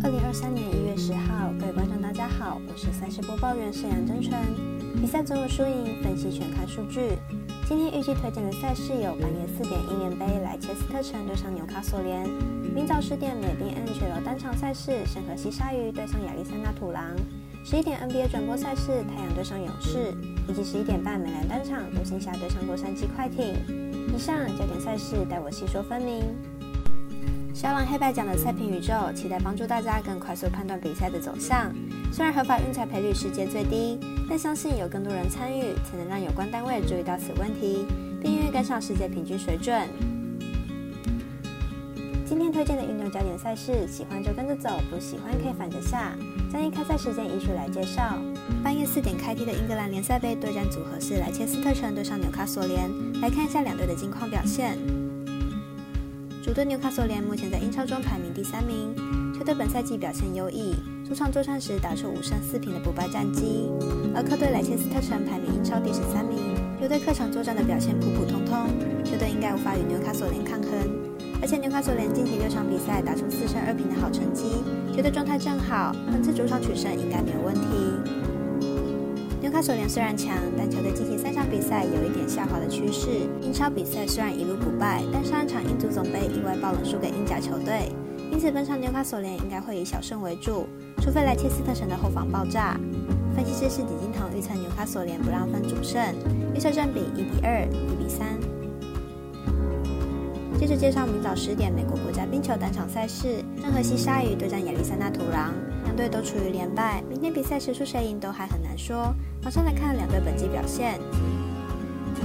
二零二三年一月十号，各位观众大家好，我是赛事播报员沈阳真纯。比赛总有输赢，分析全看数据。今天预计推荐的赛事有：半夜四点英联杯莱切斯特城对上纽卡索联；明早十点美宾 NHL 单场赛事圣荷西鲨鱼对上亚历山大土狼；十一点 NBA 转播赛事太阳对上勇士；以及十一点半美兰单场独行侠对上洛杉矶快艇。以上焦点赛事，待我细说分明。小狼黑白奖的赛评宇宙，期待帮助大家更快速判断比赛的走向。虽然合法运彩赔率世界最低，但相信有更多人参与，才能让有关单位注意到此问题，并愿意跟上世界平均水准。今天推荐的运动焦点赛事，喜欢就跟着走，不喜欢可以反着下。将以开赛时间依序来介绍。半夜四点开踢的英格兰联赛杯对战组合是莱切斯特城对上纽卡索联，来看一下两队的近况表现。主队纽卡索联目前在英超中排名第三名，球队本赛季表现优异，主场作战时打出五胜四平的不败战绩。而客队莱切斯特城排名英超第十三名，球队客场作战的表现普普通通，球队应该无法与纽卡索联抗衡。而且纽卡索联近期六场比赛打出四胜二平的好成绩，球队状态正好，本次主场取胜应该没有问题。纽卡索联虽然强，但球队近期三场比赛有一点下滑的趋势。英超比赛虽然一路不败，但上一场英足总杯意外爆冷输给英甲球队，因此本场纽卡索联应该会以小胜为主，除非莱切斯特城的后防爆炸。分析师是李金腾预测纽卡索联不让分主胜，预测正比一比二、一比三。接着介绍明早十点美国国家冰球单场赛事，圣荷西鲨鱼对战亚历山大土狼。队都处于连败，明天比赛谁输谁赢都还很难说。马上来看两队本季表现。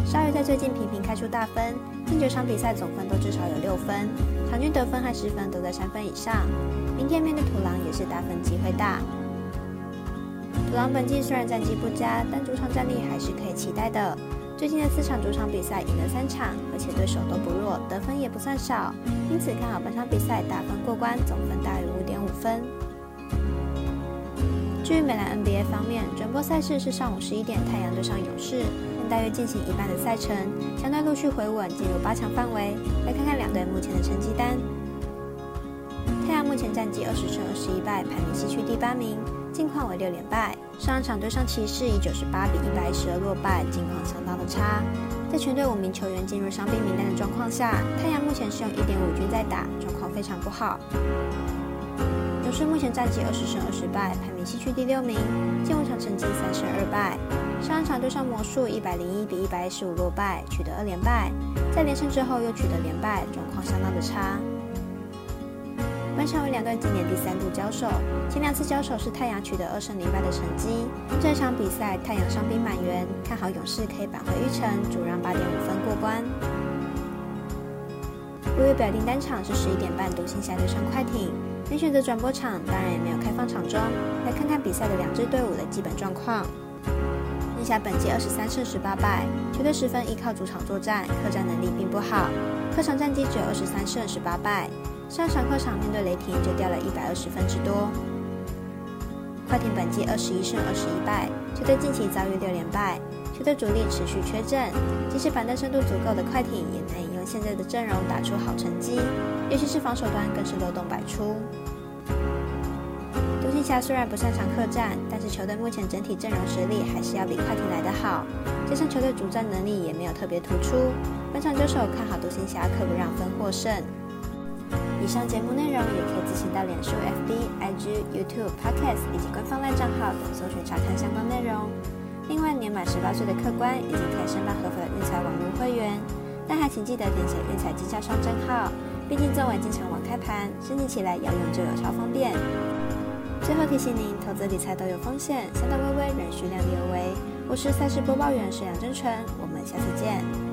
鲨鱼在最近频频开出大分，近九场比赛总分都至少有六分，场均得分和失分都在三分以上。明天面对土狼也是大分机会大。土狼本季虽然战绩不佳，但主场战力还是可以期待的。最近的四场主场比赛赢了三场，而且对手都不弱，得分也不算少，因此看好本场比赛打分过关，总分大于五点五分。至于美兰 NBA 方面，转播赛事是上午十一点，太阳对上勇士，但大约进行一半的赛程，强队陆续回稳，进入八强范围。来看看两队目前的成绩单。太阳目前战绩二十胜二十一败，排名西区第八名，近况为六连败。上一场对上骑士以九十八比一百一十二落败，近况相当的差。在全队五名球员进入伤病名单的状况下，太阳目前是用一点五军在打，状况非常不好。勇士目前战绩二十胜二十败，排名西区第六名，进五场成绩三胜二败。上一场对上魔术一百零一比一百一十五落败，取得二连败。在连胜之后又取得连败，状况相当的差。本场为两队今年第三度交手，前两次交手是太阳取得二胜零败的成绩。这场比赛太阳伤兵满员，看好勇士可以扳回一城，主让八点五分过关。五月表定单场是十一点半独行侠对上快艇。没选择转播场，当然也没有开放场中。来看看比赛的两支队伍的基本状况。印下本季二十三胜十八败，球队十分依靠主场作战，客战能力并不好。客场战绩只有二十三胜十八败，上场客场面对雷霆就掉了一百二十分之多。快艇本季二十一胜二十一败，球队近期遭遇六连败，球队主力持续缺阵，即使板凳深度足够的快艇也难以用现在的阵容打出好成绩。尤其是防守端更是漏洞百出。独行侠虽然不擅长客战，但是球队目前整体阵容实力还是要比快艇来得好，加上球队主战能力也没有特别突出。本场交手看好独行侠可不让分获胜。以上节目内容也可以自行到脸书、FB、IG、YouTube、Podcast 以及官方赖账号等搜寻查看相关内容。另外，年满十八岁的客官已经可以申办合肥的运彩网络会员，但还请记得填写运彩经销商证号。毕竟作为经常网开盘，申请起来要用就有超方便。最后提醒您，投资理财都有风险，三大微微仍需量力而为。我是赛事播报员沈阳真纯，我们下次见。